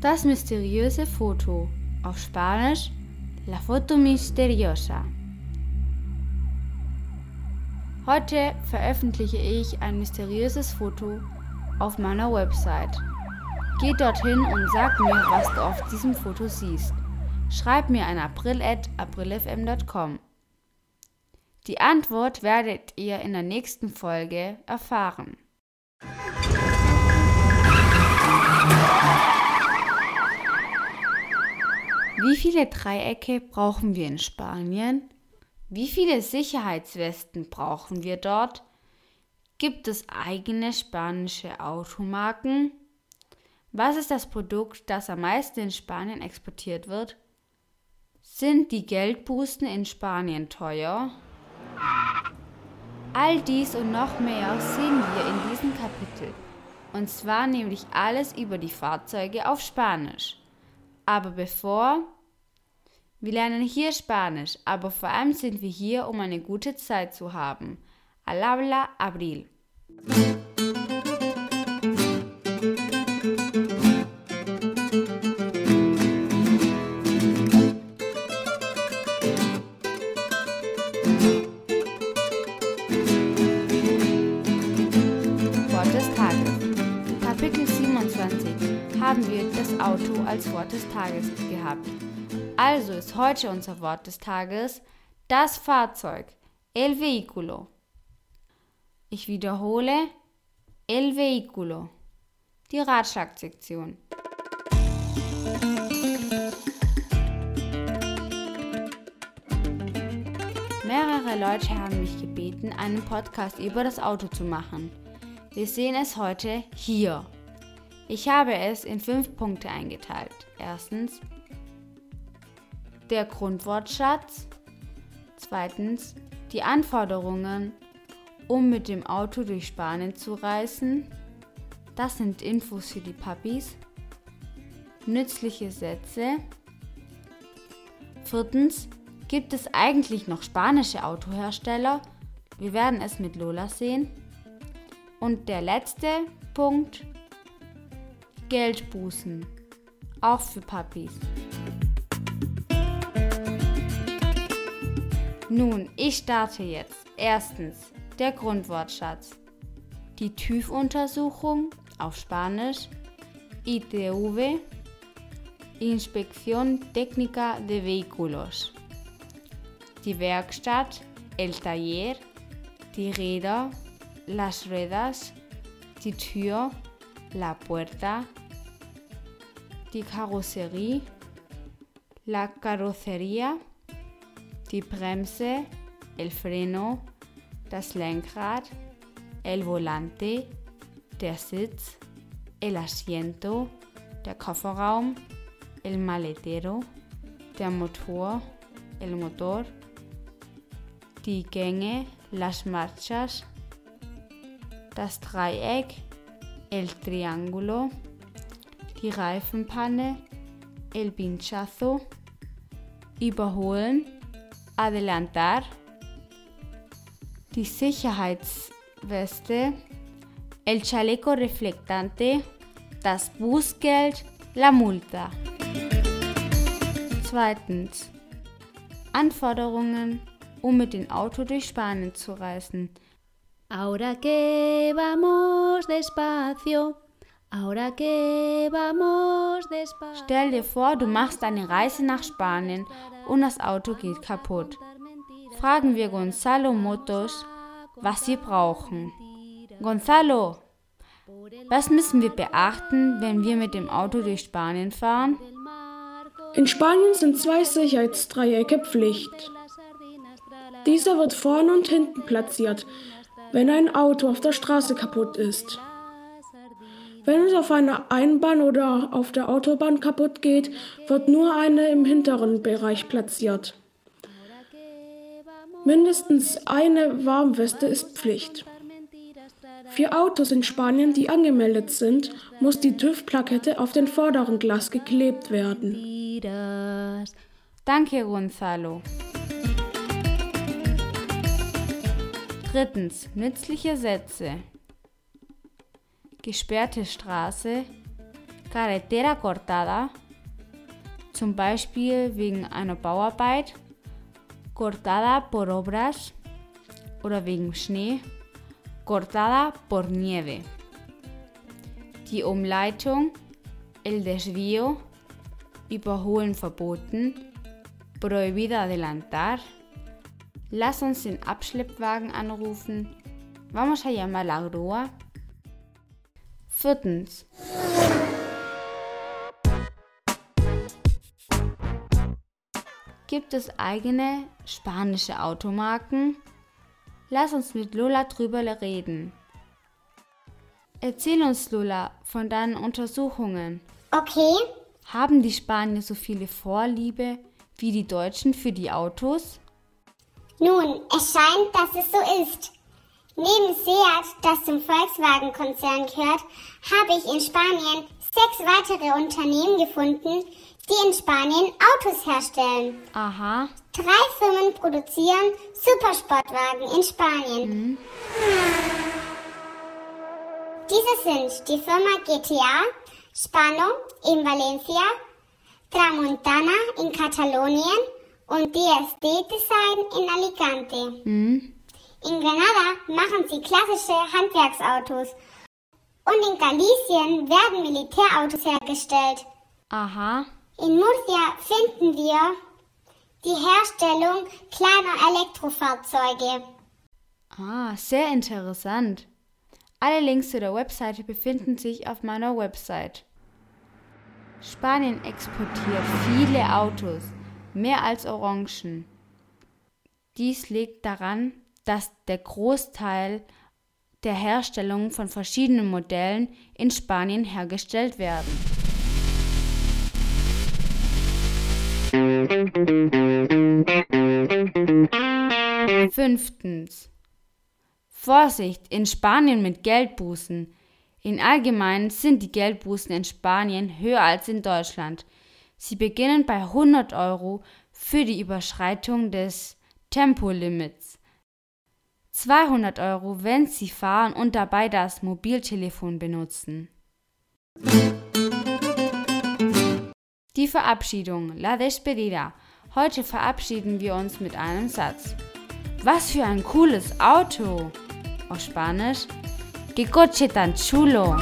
Das mysteriöse Foto. Auf Spanisch La Foto Misteriosa. Heute veröffentliche ich ein mysteriöses Foto auf meiner Website. Geh dorthin und sag mir, was du auf diesem Foto siehst. Schreib mir an april.aprilfm.com. Die Antwort werdet ihr in der nächsten Folge erfahren. Wie viele Dreiecke brauchen wir in Spanien? Wie viele Sicherheitswesten brauchen wir dort? Gibt es eigene spanische Automarken? Was ist das Produkt, das am meisten in Spanien exportiert wird? Sind die Geldbußen in Spanien teuer? All dies und noch mehr sehen wir in diesem Kapitel. Und zwar nämlich alles über die Fahrzeuge auf Spanisch. Aber bevor, wir lernen hier Spanisch, aber vor allem sind wir hier, um eine gute Zeit zu haben. Al habla Abril. Wort des Tages. Kapitel 27 haben wir das Auto als Wort des Tages gehabt. Also ist heute unser Wort des Tages das Fahrzeug, el vehículo. Ich wiederhole, el vehículo, die Ratschlagsektion. Mehrere Leute haben mich gebeten, einen Podcast über das Auto zu machen. Wir sehen es heute hier. Ich habe es in fünf Punkte eingeteilt. Erstens der Grundwortschatz. Zweitens die Anforderungen, um mit dem Auto durch Spanien zu reisen. Das sind Infos für die Puppies. Nützliche Sätze. Viertens gibt es eigentlich noch spanische Autohersteller. Wir werden es mit Lola sehen. Und der letzte Punkt, Geldbußen, auch für Puppies. Nun, ich starte jetzt. Erstens, der Grundwortschatz. Die TÜV-Untersuchung auf Spanisch, ITV, Inspección Técnica de Vehículos. Die Werkstatt, el taller, die Räder, las ruedas, die Tür, la puerta, die Karosserie, la carrocería, die Bremse, el freno, das Lenkrad, el volante, der Sitz, el asiento, der Kofferraum, el maletero, der Motor, el motor, die Gänge, las marchas, das Dreieck, el triángulo, die Reifenpanne, el pinchazo, überholen, adelantar, die Sicherheitsweste, el chaleco reflectante, das Bußgeld, la multa. Zweitens. Anforderungen, um mit dem Auto durch Spanien zu reisen. Ahora que vamos despacio, ahora que vamos despacio. Stell dir vor, du machst eine Reise nach Spanien und das Auto geht kaputt. Fragen wir Gonzalo Motos, was wir brauchen. Gonzalo, was müssen wir beachten, wenn wir mit dem Auto durch Spanien fahren? In Spanien sind zwei Sicherheitsdreiecke Pflicht. Dieser wird vorne und hinten platziert, wenn ein Auto auf der Straße kaputt ist. Wenn es auf einer Einbahn oder auf der Autobahn kaputt geht, wird nur eine im hinteren Bereich platziert. Mindestens eine Warmweste ist Pflicht. Für Autos in Spanien, die angemeldet sind, muss die TÜV-Plakette auf den vorderen Glas geklebt werden. Danke, Gonzalo. Drittens, nützliche Sätze. Gesperrte Straße, Carretera cortada, zum Beispiel wegen einer Bauarbeit, cortada por obras oder wegen Schnee, cortada por nieve. Die Umleitung, el desvío, überholen verboten, prohibido adelantar. Lass uns den Abschleppwagen anrufen. Vamos a llamar la grúa. Viertens. Gibt es eigene spanische Automarken? Lass uns mit Lola drüber reden. Erzähl uns, Lola, von deinen Untersuchungen. Okay. Haben die Spanier so viele Vorliebe wie die Deutschen für die Autos? Nun, es scheint, dass es so ist. Neben Seat, das zum Volkswagen-Konzern gehört, habe ich in Spanien sechs weitere Unternehmen gefunden, die in Spanien Autos herstellen. Aha. Drei Firmen produzieren Supersportwagen in Spanien. Mhm. Diese sind die Firma GTA, Spano in Valencia, Tramontana in Katalonien und DSD Design in Alicante. Mhm. In Granada machen sie klassische Handwerksautos. Und in Galicien werden Militärautos hergestellt. Aha. In Murcia finden wir die Herstellung kleiner Elektrofahrzeuge. Ah, sehr interessant. Alle Links zu der Webseite befinden sich auf meiner Website. Spanien exportiert viele Autos, mehr als Orangen. Dies liegt daran, dass der Großteil der Herstellung von verschiedenen Modellen in Spanien hergestellt werden. Fünftens. Vorsicht in Spanien mit Geldbußen. In allgemein sind die Geldbußen in Spanien höher als in Deutschland. Sie beginnen bei 100 Euro für die Überschreitung des Tempolimits. 200 Euro, wenn Sie fahren und dabei das Mobiltelefon benutzen. Die Verabschiedung, la despedida. Heute verabschieden wir uns mit einem Satz. Was für ein cooles Auto! Auf Spanisch, que coche tan chulo!